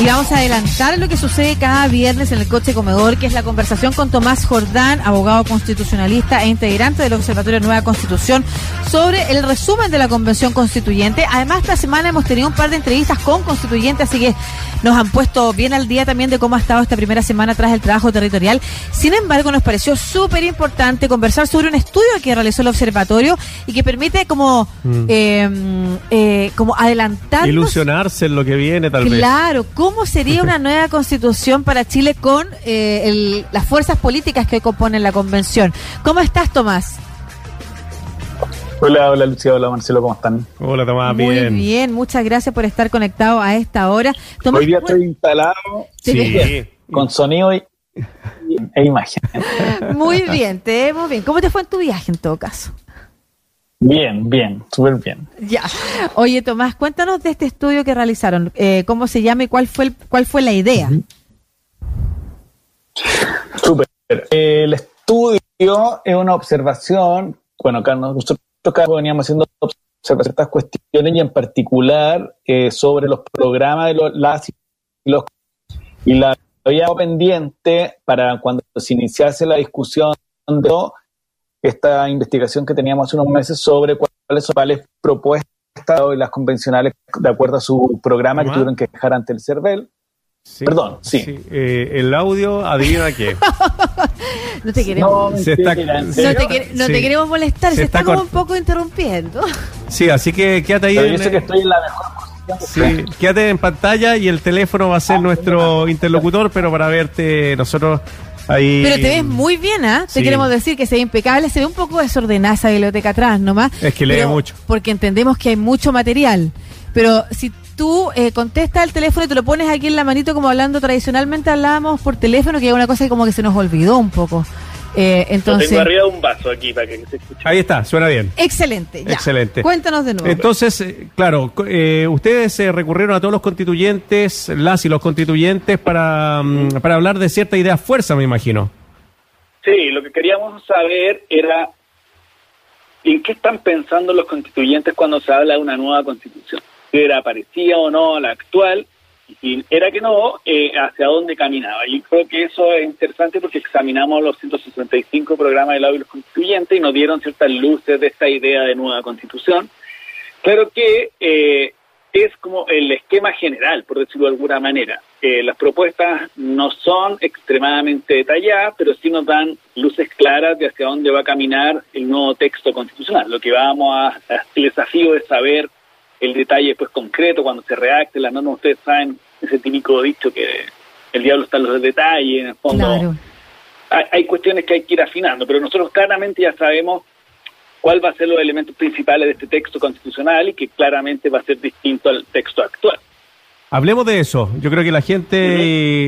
Y vamos a adelantar lo que sucede cada viernes en el coche comedor, que es la conversación con Tomás Jordán, abogado constitucionalista e integrante del Observatorio Nueva Constitución, sobre el resumen de la Convención Constituyente. Además, esta semana hemos tenido un par de entrevistas con constituyentes, así que nos han puesto bien al día también de cómo ha estado esta primera semana tras el trabajo territorial. Sin embargo, nos pareció súper importante conversar sobre un estudio que realizó el observatorio y que permite como, Mm. eh, eh, como adelantar Ilusionarse en lo que viene, tal vez. Claro, ¿cómo sería una nueva constitución para Chile con eh, el- las fuerzas políticas que componen la convención? ¿Cómo estás, Tomás? Hola, hola Lucía, hola Marcelo, ¿cómo están? Hola, Tomás, Muy bien. bien. muchas gracias por estar conectado a esta hora. Tomás, Hoy día estoy instalado Sí. con sonido y, e imagen. muy bien, te vemos bien. ¿Cómo te fue en tu viaje en todo caso? Bien, bien, súper bien. Ya. Oye, Tomás, cuéntanos de este estudio que realizaron. Eh, ¿Cómo se llama y cuál fue, el- cuál fue la idea? Súper. El estudio es una observación, bueno, acá nosotros acá veníamos haciendo observaciones de estas cuestiones y en particular eh, sobre los programas de los, las y los y la había pendiente para cuando se iniciase la discusión de esta investigación que teníamos hace unos meses sobre cuáles son las propuestas y las convencionales de acuerdo a su programa que tuvieron que dejar ante el CERVEL. Sí. Perdón, sí. Eh, el audio, adivina qué. No te queremos, No, Se está- ¿en no te, quere- no Sí. te queremos molestar, Se se, está, está como un poco interrumpiendo. Sí, así que quédate ahí. Pero en- yo sé que estoy en la mejor posición. Sí, quédate en pantalla y el teléfono va a ser nuestro interlocutor, pero para verte nosotros ahí. Pero te ves muy bien, ¿ah? Te Sí. queremos decir que se ve impecable, se ve un poco desordenada esa biblioteca atrás nomás. Es que lee mucho. Porque entendemos que hay mucho material. Pero si tú eh, contestas el teléfono y te lo pones aquí en la manito como hablando tradicionalmente hablábamos por teléfono, que es una cosa que como que se nos olvidó un poco. Eh, Lo entonces, tengo arriba de un vaso aquí para que se escuche. Ahí está, suena bien. excelente. ya. Excelente. Cuéntanos de nuevo. Entonces, eh, claro, eh, ustedes eh, recurrieron a todos los constituyentes, las y los constituyentes, para, mm, para hablar de cierta idea fuerza, me imagino. Sí, lo que queríamos saber era en qué están pensando los constituyentes cuando se habla de una nueva constitución. Si era parecida o no a la actual, y era que no, eh, hacia dónde caminaba. Y creo que eso es interesante porque examinamos los 165 programas de la los constituyentes y nos dieron ciertas luces de esta idea de nueva constitución. Claro que eh, es como el esquema general, por decirlo de alguna manera. Eh, las propuestas no son extremadamente detalladas, pero sí nos dan luces claras de hacia dónde va a caminar el nuevo texto constitucional. Lo que vamos a, a- el desafío es saber el detalle pues concreto cuando se redacte la norma. Ustedes saben ese típico dicho que el diablo está en los detalles, en el fondo Claro. hay, hay cuestiones que hay que ir afinando, pero nosotros claramente ya sabemos cuál va a ser los elementos principales de este texto constitucional y que claramente va a ser distinto al texto actual. Hablemos de eso. Yo creo que la gente,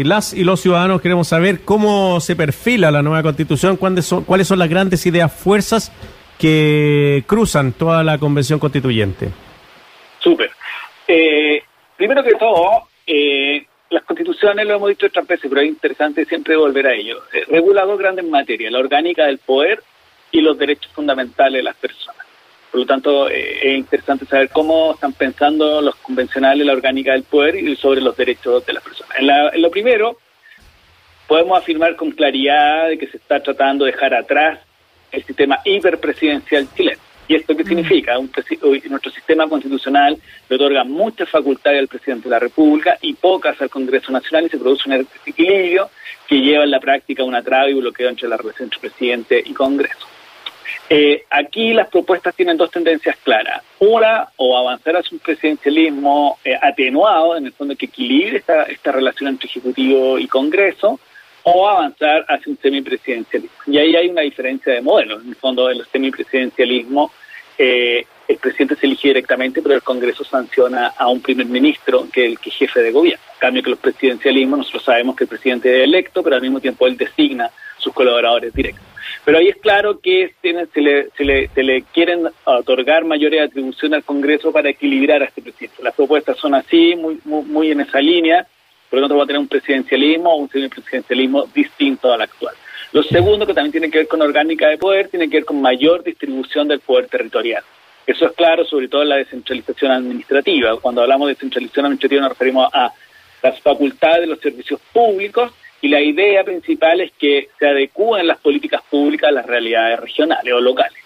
y las y los ciudadanos queremos saber cómo se perfila la nueva constitución, cuáles son, cuáles son las grandes ideas fuerzas que cruzan toda la convención constituyente. Súper. Eh, primero que todo, eh, las constituciones, lo hemos dicho otras veces, pero es interesante siempre volver a ello. Eh, regula dos grandes materias, la orgánica del poder y los derechos fundamentales de las personas. Por lo tanto, eh, es interesante saber cómo están pensando los convencionales la orgánica del poder y sobre los derechos de las personas. En, la- en lo primero, podemos afirmar con claridad de que se está tratando de dejar atrás el sistema hiperpresidencial chileno. ¿Y esto qué significa? Un presi- hoy nuestro sistema constitucional le otorga muchas facultades al presidente de la República y pocas al Congreso Nacional y se produce un desequilibrio que lleva en la práctica a una traba y bloqueo entre la relación entre presidente y Congreso. Eh, aquí las propuestas tienen dos tendencias claras. Una, o avanzar hacia un presidencialismo eh, atenuado, en el fondo que equilibre esta, esta relación entre Ejecutivo y Congreso, o avanzar hacia un semipresidencialismo. Y ahí hay una diferencia de modelos. En el fondo, el semipresidencialismo, eh, el presidente se elige directamente, pero el Congreso sanciona a un primer ministro, que es el que es jefe de gobierno. En cambio que los presidencialismos, nosotros sabemos que el presidente es electo, pero al mismo tiempo él designa sus colaboradores directos. Pero ahí es claro que tiene- se, le, se, le, se le quieren otorgar mayores atribuciones al Congreso para equilibrar a este presidente. Las propuestas son así, muy, muy, muy en esa línea, por lo tanto va a tener un presidencialismo o un semipresidencialismo distinto al actual. Lo segundo, que también tiene que ver con orgánica de poder, tiene que ver con mayor distribución del poder territorial. Eso es claro, sobre todo en la descentralización administrativa. Cuando hablamos de descentralización administrativa nos referimos a las facultades de los servicios públicos y la idea principal es que se adecúen las políticas públicas a las realidades regionales o locales.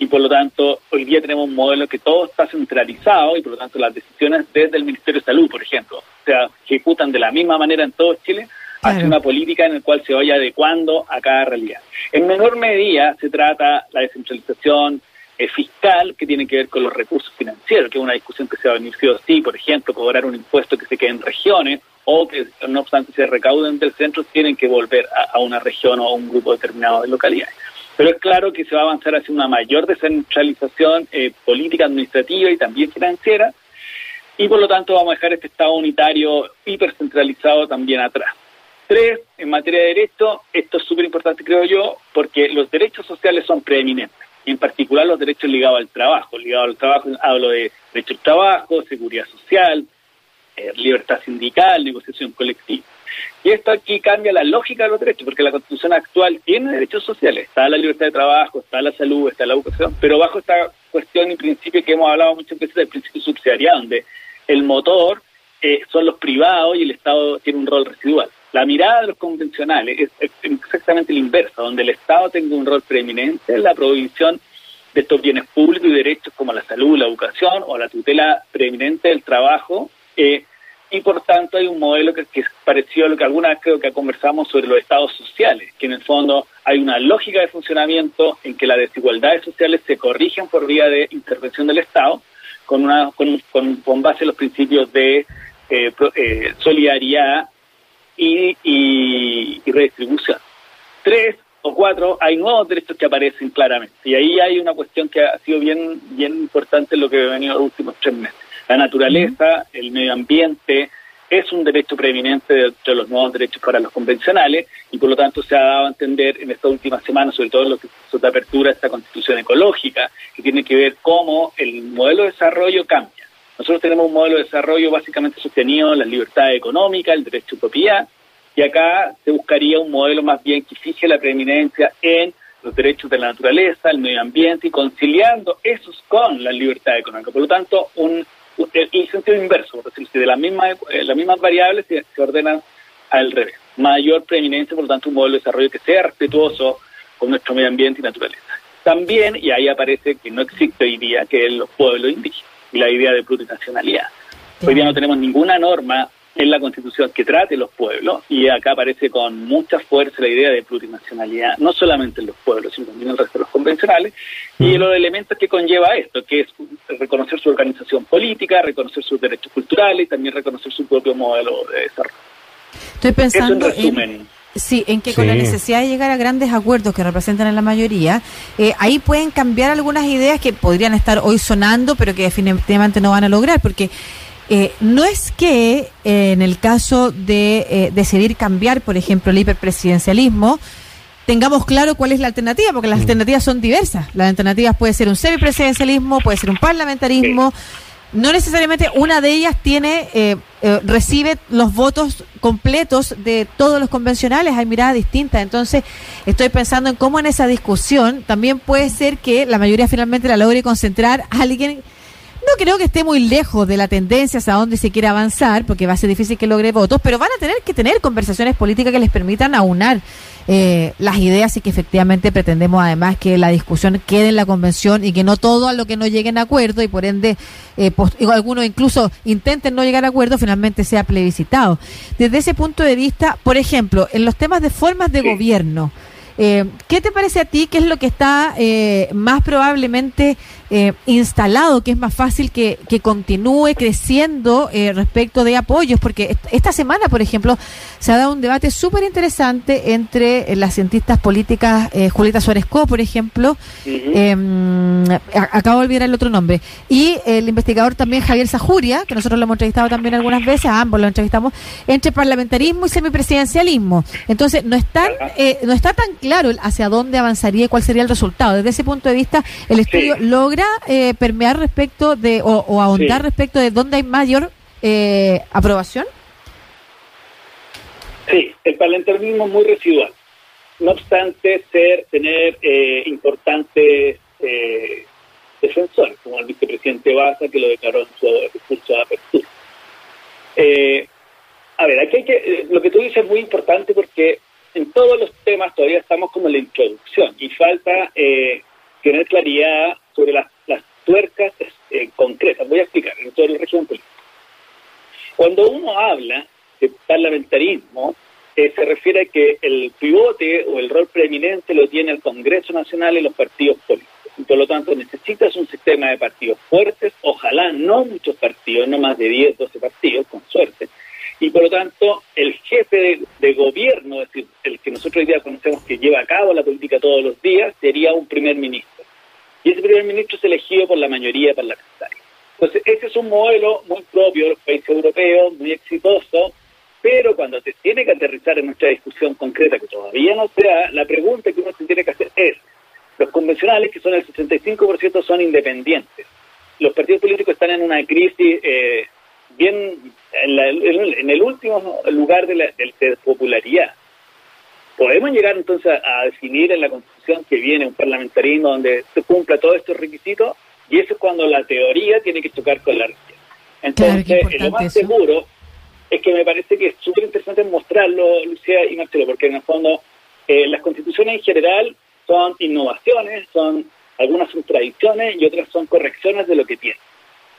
Y por lo tanto, hoy día tenemos un modelo que todo está centralizado y por lo tanto las decisiones desde el Ministerio de Salud, por ejemplo, se ejecutan de la misma manera en todo Chile, hacia una política en la cual se vaya adecuando a cada realidad. En menor medida se trata la descentralización eh, fiscal que tiene que ver con los recursos financieros, que es una discusión que se va a venir sí o por ejemplo, cobrar un impuesto que se quede en regiones o que no obstante se recauden del centro, tienen que volver a, una región o a un grupo determinado de localidades. Pero es claro que se va a avanzar hacia una mayor descentralización eh, política, administrativa y también financiera, y por lo tanto vamos a dejar este Estado unitario hipercentralizado también atrás. Tres, en materia de derecho, esto es súper importante creo yo, porque los derechos sociales son preeminentes, en particular los derechos ligados al trabajo. Ligados al trabajo hablo de derecho al trabajo, seguridad social, eh, libertad sindical, negociación colectiva. Y esto aquí cambia la lógica de los derechos, porque la constitución actual tiene derechos sociales. Está la libertad de trabajo, está la salud, está la educación, pero bajo esta cuestión y principio que hemos hablado muchas veces del principio subsidiariado, donde el motor eh, son los privados y el Estado tiene un rol residual. La mirada de los convencionales es, exactamente la inversa, donde el Estado tenga un rol preeminente en la provisión de estos bienes públicos y derechos como la salud, la educación o la tutela preeminente del trabajo eh, y por tanto hay un modelo que, que es parecido a lo que alguna vez creo que conversamos sobre los estados sociales, que en el fondo hay una lógica de funcionamiento en que las desigualdades sociales se corrigen por vía de intervención del Estado con, una, con, con, base en los principios de eh, eh, solidaridad y, y, y, redistribución. Tres o cuatro, hay nuevos derechos que aparecen claramente. Y ahí hay una cuestión que ha sido bien, bien importante en lo que he venido los últimos tres meses la naturaleza, el medio ambiente, es un derecho preeminente de, los nuevos derechos para los convencionales y por lo tanto se ha dado a entender en esta última semana, sobre todo en lo que es de apertura esta constitución ecológica, que tiene que ver cómo el modelo de desarrollo cambia. Nosotros tenemos un modelo de desarrollo básicamente sostenido en la libertad económica, el derecho a propiedad, y acá se buscaría un modelo más bien que fije la preeminencia en los derechos de la naturaleza, el medio ambiente y conciliando esos con la libertad económica. Por lo tanto, un en sentido inverso, es decir, de las mismas, eh, las mismas variables se, ordenan al revés. Mayor preeminencia, por lo tanto, un modelo de desarrollo que sea respetuoso con nuestro medio ambiente y naturaleza. También, y ahí aparece que no existe hoy día, que es los pueblos indígenas y la idea de plurinacionalidad. Hoy día no tenemos ninguna norma en la Constitución que trate los pueblos y acá aparece con mucha fuerza la idea de plurinacionalidad, no solamente en los pueblos, sino también en el resto de los convencionales, y los elementos que conlleva esto, que es reconocer su organización política, reconocer sus derechos culturales y también reconocer su propio modelo de desarrollo. Estoy pensando en, sí, en que con la necesidad de llegar a grandes acuerdos que representan a la mayoría, eh, ahí pueden cambiar algunas ideas que podrían estar hoy sonando, pero que definitivamente no van a lograr, porque eh, no es que eh, en el caso de eh, decidir cambiar, por ejemplo, el hiperpresidencialismo, tengamos claro cuál es la alternativa, porque las mm. alternativas son diversas. Las alternativas puede ser un semipresidencialismo, puede ser un parlamentarismo. No necesariamente una de ellas tiene recibe los votos completos de todos los convencionales, hay miradas distintas. Entonces, estoy pensando en cómo en esa discusión también puede ser que la mayoría finalmente la logre concentrar a alguien no creo que esté muy lejos de la tendencia hacia donde se quiere avanzar, porque va a ser difícil que logre votos, pero van a tener que tener conversaciones políticas que les permitan aunar eh, las ideas y que efectivamente pretendemos además que la discusión quede en la convención y que no todo a lo que no lleguen a acuerdo y por ende eh, algunos incluso intenten no llegar a acuerdo finalmente sea plebiscitado. Desde ese punto de vista, por ejemplo, en los temas de formas de gobierno, eh, ¿Qué te parece a ti? ¿Qué es lo que está eh, más probablemente eh, instalado, que es más fácil que, que continúe creciendo respecto de apoyos? Porque esta semana, por ejemplo, se ha dado un debate súper interesante entre las cientistas políticas Julieta Suárez Co, por ejemplo, em, acabo de olvidar el otro nombre, y el investigador también Javier Sajuria, que nosotros lo hemos entrevistado también algunas veces, a ambos lo entrevistamos, entre parlamentarismo y semipresidencialismo. Entonces, no, están, no está tan claro hacia dónde avanzaría y cuál sería el resultado. Desde ese punto de vista, ¿el estudio logra eh, permear respecto de, o, ahondar respecto de dónde hay mayor eh, aprobación? Sí, el parlamentarismo es muy residual. No obstante ser, tener eh, importantes defensores, como el vicepresidente Baza, que lo declaró en su discurso de apertura. a ver, aquí hay que, eh, lo que tú dices es muy importante porque en todos los temas todavía estamos como en la introducción y falta eh, tener claridad sobre las, las tuercas eh, concretas. Voy a explicar en todo el régimen político. Cuando uno habla de parlamentarismo, eh, se refiere a que el pivote o el rol preeminente lo tiene el Congreso Nacional y los partidos políticos. Y por lo tanto, necesitas un sistema de partidos fuertes, ojalá no muchos partidos, no más de 10, 12 partidos, con suerte. Y por lo tanto, el jefe de, de gobierno, es decir, el que nosotros hoy día conocemos que lleva a cabo la política todos los días, sería un primer ministro. Y ese primer ministro es elegido por la mayoría parlamentaria. Entonces, ese es un modelo muy propio de los países europeos, muy exitoso, pero cuando se tiene que aterrizar en nuestra discusión concreta, que todavía no se da, la pregunta que uno se tiene que hacer es, los convencionales, que son el 65%, son independientes. Los partidos políticos están en una crisis eh, bien en, la, en, el último lugar de, la, de, popularidad. Podemos llegar entonces a, definir en la Constitución que viene un parlamentarismo donde se cumpla todos estos requisitos y eso es cuando la teoría tiene que chocar con la realidad. Entonces, claro, lo más eso. seguro es que me parece que es súper interesante mostrarlo, Lucía y Marcelo, porque en el fondo eh, las constituciones en general son innovaciones, son algunas son tradiciones y otras son correcciones de lo que tienen.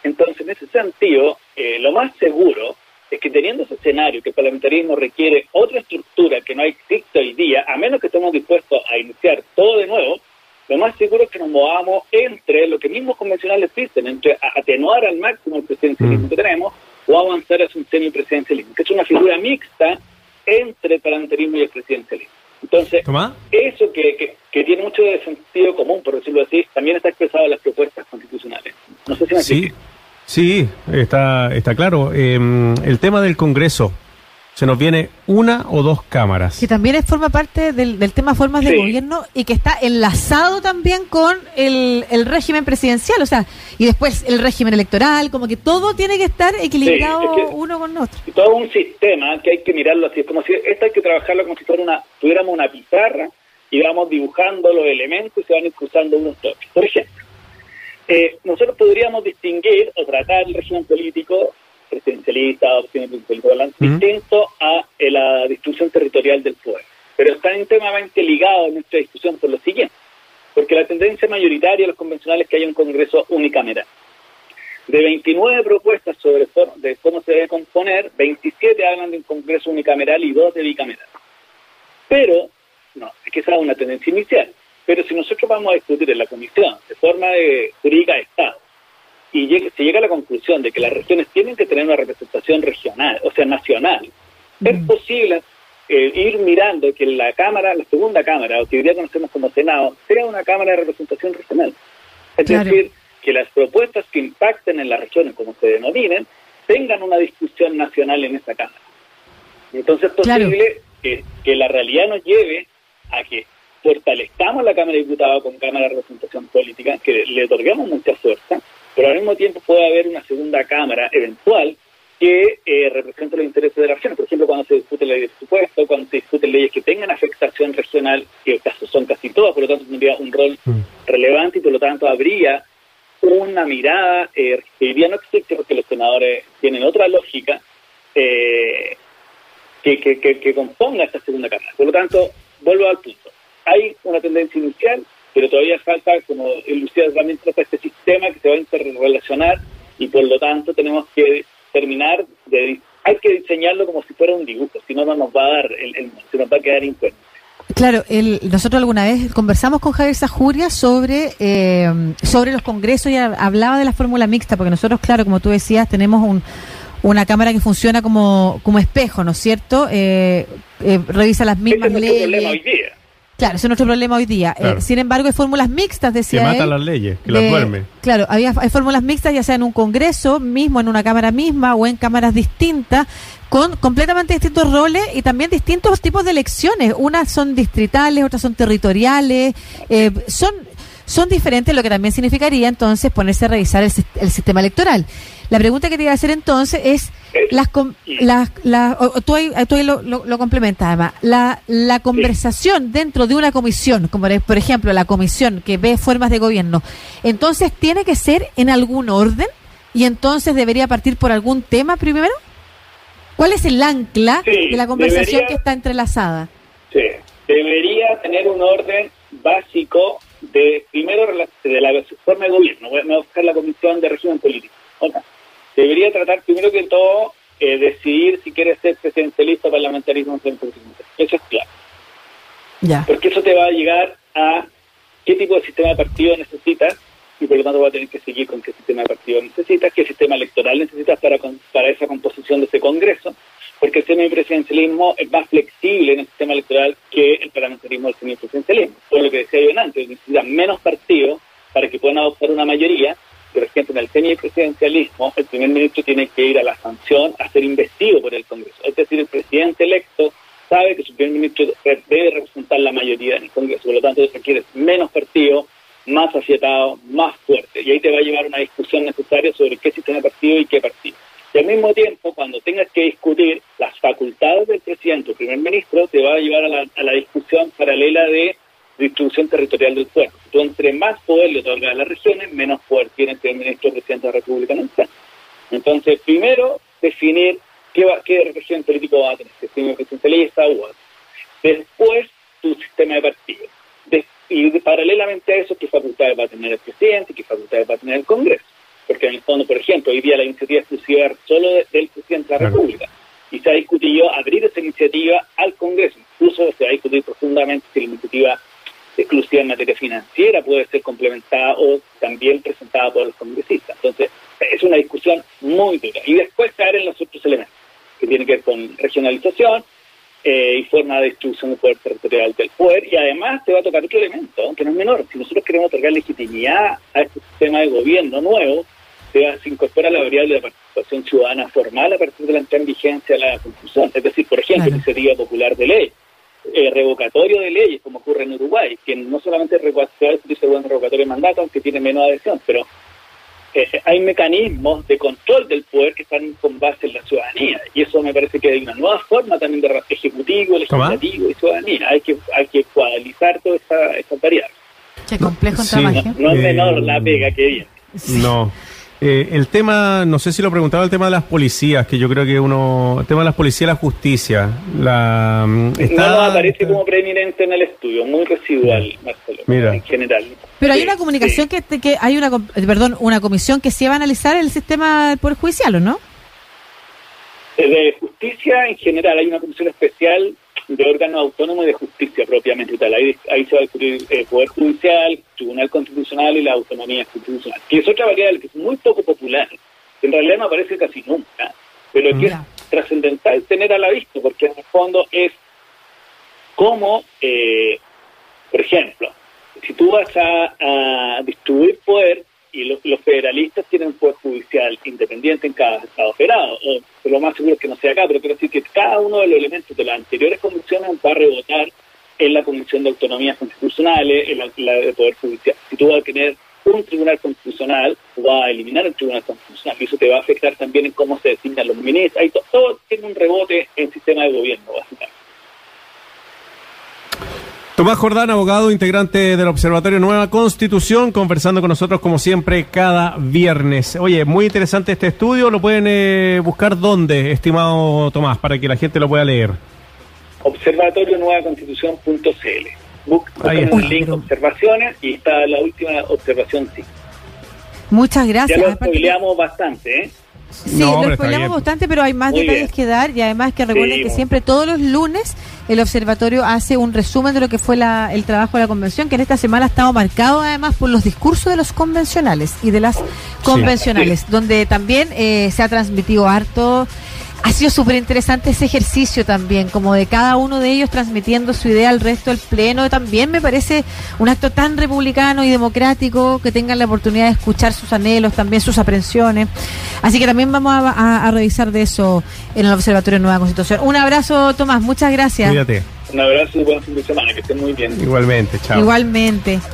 Entonces, en ese sentido, eh, lo más seguro es que teniendo ese escenario que el parlamentarismo requiere otra estructura que no existe hoy día, a menos que estemos dispuestos a iniciar todo de nuevo, lo más seguro es que nos movamos entre lo que mismos convencionales dicen, entre atenuar al máximo el presidencialismo mm. que tenemos o avanzar hacia un semipresidencialismo, que es una figura mixta entre el parlamentarismo y el presidencialismo. Entonces, ¿Toma? eso que, que, que, tiene mucho de sentido común, por decirlo así, también está expresado en las propuestas constitucionales. No sé si me Sí, sí está, está claro. Eh, el tema del Congreso, se nos viene una o dos cámaras. Que también forma parte del, del tema formas sí. de gobierno y que está enlazado también con el, el, régimen presidencial, o sea, y después el régimen electoral, como que todo tiene que estar equilibrado sí, es que uno con otro. Todo un sistema que hay que mirarlo así, es como si esta hay que trabajarlo como si fuera una, tuviéramos una pizarra y vamos dibujando los elementos y se van cruzando unos toques. Por ejemplo, eh, nosotros podríamos distinguir o tratar el régimen político presidencialista, opciones presidenciales, uh -huh. distinto a eh, la distribución territorial del poder. Pero están íntimamente ligados en nuestra discusión por lo siguiente, porque la tendencia mayoritaria de los convencionales es que haya un Congreso unicameral. De 29 propuestas sobre de cómo se debe componer, 27 hablan de un Congreso unicameral y 2 de bicameral. Pero, no, es que esa es una tendencia inicial. Pero si nosotros vamos a discutir en la comisión forma de jurídica de Estado, y llega, se llega a la conclusión de que las regiones tienen que tener una representación regional, o sea, nacional, mm. es posible eh, ir mirando que la Cámara, la segunda Cámara, o que hoy día conocemos como Senado, sea una Cámara de representación regional. Es claro. decir, que las propuestas que impacten en las regiones, como se denominen, tengan una discusión nacional en esta Cámara. Entonces es posible claro. que, que la realidad nos lleve a que fortalezcamos la Cámara de Diputados con Cámara de Representación Política, que le otorguemos mucha fuerza, pero al mismo tiempo puede haber una segunda Cámara eventual que eh, represente los intereses de la región. Por ejemplo, cuando se discute la ley de presupuesto, cuando se discuten leyes que tengan afectación regional, que son casi todas, por lo tanto tendría un rol mm. relevante y por lo tanto habría una mirada eh, que hoy día no existe porque los senadores tienen otra lógica eh, que, que, que, que componga esta segunda Cámara. Por lo tanto, vuelvo al punto. Hay una tendencia inicial pero todavía falta, como Lucía también trata este sistema que se va a interrelacionar y por lo tanto tenemos que terminar de hay que diseñarlo como si fuera un dibujo, si no, no nos va a dar, el, el se nos va a quedar incuente. Claro, el, nosotros alguna vez conversamos con Javier Sajuria sobre eh, sobre los congresos y hablaba de la fórmula mixta, porque nosotros, claro, como tú decías, tenemos un, una cámara que funciona como, como espejo, ¿no es cierto? Eh, eh, revisa las mismas Ese es leyes. Problema hoy día. Claro, ese es nuestro problema hoy día. Claro. Eh, sin embargo, hay fórmulas mixtas, decía Que mata él, las leyes, que de, las duerme. Claro, había, hay fórmulas mixtas, ya sea en un congreso mismo, en una cámara misma o en cámaras distintas, con completamente distintos roles y también distintos tipos de elecciones. Unas son distritales, otras son territoriales, eh, son son diferentes, lo que también significaría entonces ponerse a revisar el, el sistema electoral. La pregunta que te iba a hacer entonces es, las, las, las tú, ahí, tú ahí lo, lo, lo, complementas además, la, la conversación dentro de una comisión, como por ejemplo la comisión que ve formas de gobierno, entonces tiene que ser en algún orden y entonces debería partir por algún tema primero? ¿Cuál es el ancla Sí, de la conversación debería- que está entrelazada? Sí, debería tener un orden básico de, primero, de la forma de gobierno. Voy a- me voy a buscar la Comisión de Régimen Político. Debería tratar, primero que todo, eh, decidir si quiere ser presidencialista o parlamentarismo en Eso es claro. Ya. Porque eso te va a llegar a qué tipo de sistema de partido necesitas y por lo tanto va a tener que seguir con qué sistema de partido necesitas, qué sistema electoral necesitas para, con- para esa composición de ese Congreso, porque el semipresidencialismo es más flexible en el sistema electoral que el parlamentarismo del semipresidencialismo. Por lo que decía yo antes, necesitas menos partidos para que puedan adoptar una mayoría. Por ejemplo, en el semipresidencialismo, el primer ministro tiene que ir a la sanción a ser investido por el Congreso. Es decir, el presidente electo sabe que su primer ministro debe representar la mayoría en el Congreso, por lo tanto requiere menos partidos, más afiatados, más fuertes, y ahí te va a llevar una discusión necesaria sobre qué sistema partido y qué partido. Y al mismo tiempo, cuando tengas que discutir las facultades del presidente o primer ministro, te va a llevar a la, a la discusión paralela de distribución territorial del poder. Tú entre más poder le otorgas a las regiones, menos poder tiene el primer ministro presidente de la República. Entonces, primero, definir qué, va, qué régimen político va a tener, si es presidencialista u otro. Después, tu sistema de partido. De- y de- paralelamente a eso, qué facultades va a tener el presidente, qué facultades va a tener el Congreso. Porque en el fondo, por ejemplo, hoy día la iniciativa exclusiva solo de- del presidente de la. República. Y se ha discutido abrir esa iniciativa al Congreso. Incluso se va a discutir profundamente si la iniciativa exclusiva en materia financiera puede ser complementada o también presentada por los congresistas. Entonces, es una discusión muy dura. Y después caer en los otros elementos, que tienen que ver con regionalización eh, y forma de distribución del poder territorial del poder. Y además te va a tocar otro elemento, que no es menor. Si nosotros queremos otorgar legitimidad a este sistema de gobierno nuevo, se, incorpora la variable de participación ciudadana formal a partir de la entrada en vigencia de la Constitución. Es decir, por ejemplo, Claro. iniciativa popular de ley eh, revocatorio de leyes, como ocurre en Uruguay, que no solamente revocatorio, dice, bueno, revocatorio de mandato, aunque tiene menos adhesión, pero eh, hay mecanismos de control del poder que están con base en la ciudadanía, y eso me parece que hay una nueva forma también de ejecutivo, legislativo y ciudadanía. Hay que hay que cuadrizar todas esas esas variables. Qué complejo Sí. trabajo. No es Eh, menor la pega que viene. No. Eh, el tema, no sé si lo preguntaba, el tema de las policías, que yo creo que uno, el tema de las policías y la justicia, la mm, está- no aparece como preeminente en el estudio, muy residual, Marcelo, Mira. en general. Pero hay Sí, una comunicación sí. que, que hay una, eh, perdón, una comisión que se va a analizar el sistema del poder judicial, ¿o no? De justicia en general, hay una comisión especial de órganos autónomos y de justicia propiamente tal. Ahí, ahí se va a discutir el Poder Judicial, Tribunal Constitucional y la autonomía constitucional. Que es otra variable que es muy poco popular, que en realidad no aparece casi nunca, pero que es trascendental tener a la vista, porque en el fondo es como, eh, por ejemplo, si tú vas a, a distribuir poder y lo- los federalistas tienen un poder judicial independiente en cada estado federado, o lo más seguro es que no sea acá, pero quiero decir que cada uno de los elementos de las anteriores convenciones va a rebotar en la Comisión de Autonomías Constitucionales, en la, la de Poder Judicial. Si tú vas a tener un tribunal constitucional, vas a eliminar el tribunal constitucional, y eso te va a afectar también en cómo se designan los ministros, Ahí to- todo tiene un rebote en el sistema de gobierno, básicamente. Tomás Jordán, abogado, integrante del Observatorio Nueva Constitución, conversando con nosotros como siempre cada viernes. Oye, muy interesante este estudio, lo pueden eh, buscar dónde, estimado Tomás, para que la gente lo pueda leer. observatorionuevaconstitución.cl. Buscan Ahí el está. link Pero- observaciones y está la última observación sí. Muchas Ya gracias. lo Aparte que- spoileamos bastante, ¿eh? Sí, No, lo spoileamos bastante, pero hay más Muy detalles bien. que dar y además que recuerden Sí, que bueno. siempre todos los lunes el observatorio hace un resumen de lo que fue la- el trabajo de la convención, que en esta semana ha estado marcado además por los discursos de los convencionales y de las convencionales, donde también eh, se ha transmitido harto. Ha sido súper interesante ese ejercicio también, como de cada uno de ellos transmitiendo su idea al resto del pleno. También me parece un acto tan republicano y democrático que tengan la oportunidad de escuchar sus anhelos, también sus aprensiones. Así que también vamos a, a- a revisar de eso en el Observatorio de Nueva Constitución. Un abrazo, Tomás, muchas gracias. Cuídate. Un abrazo y buen fin de semana, que estén muy bien. Igualmente, chao. Igualmente.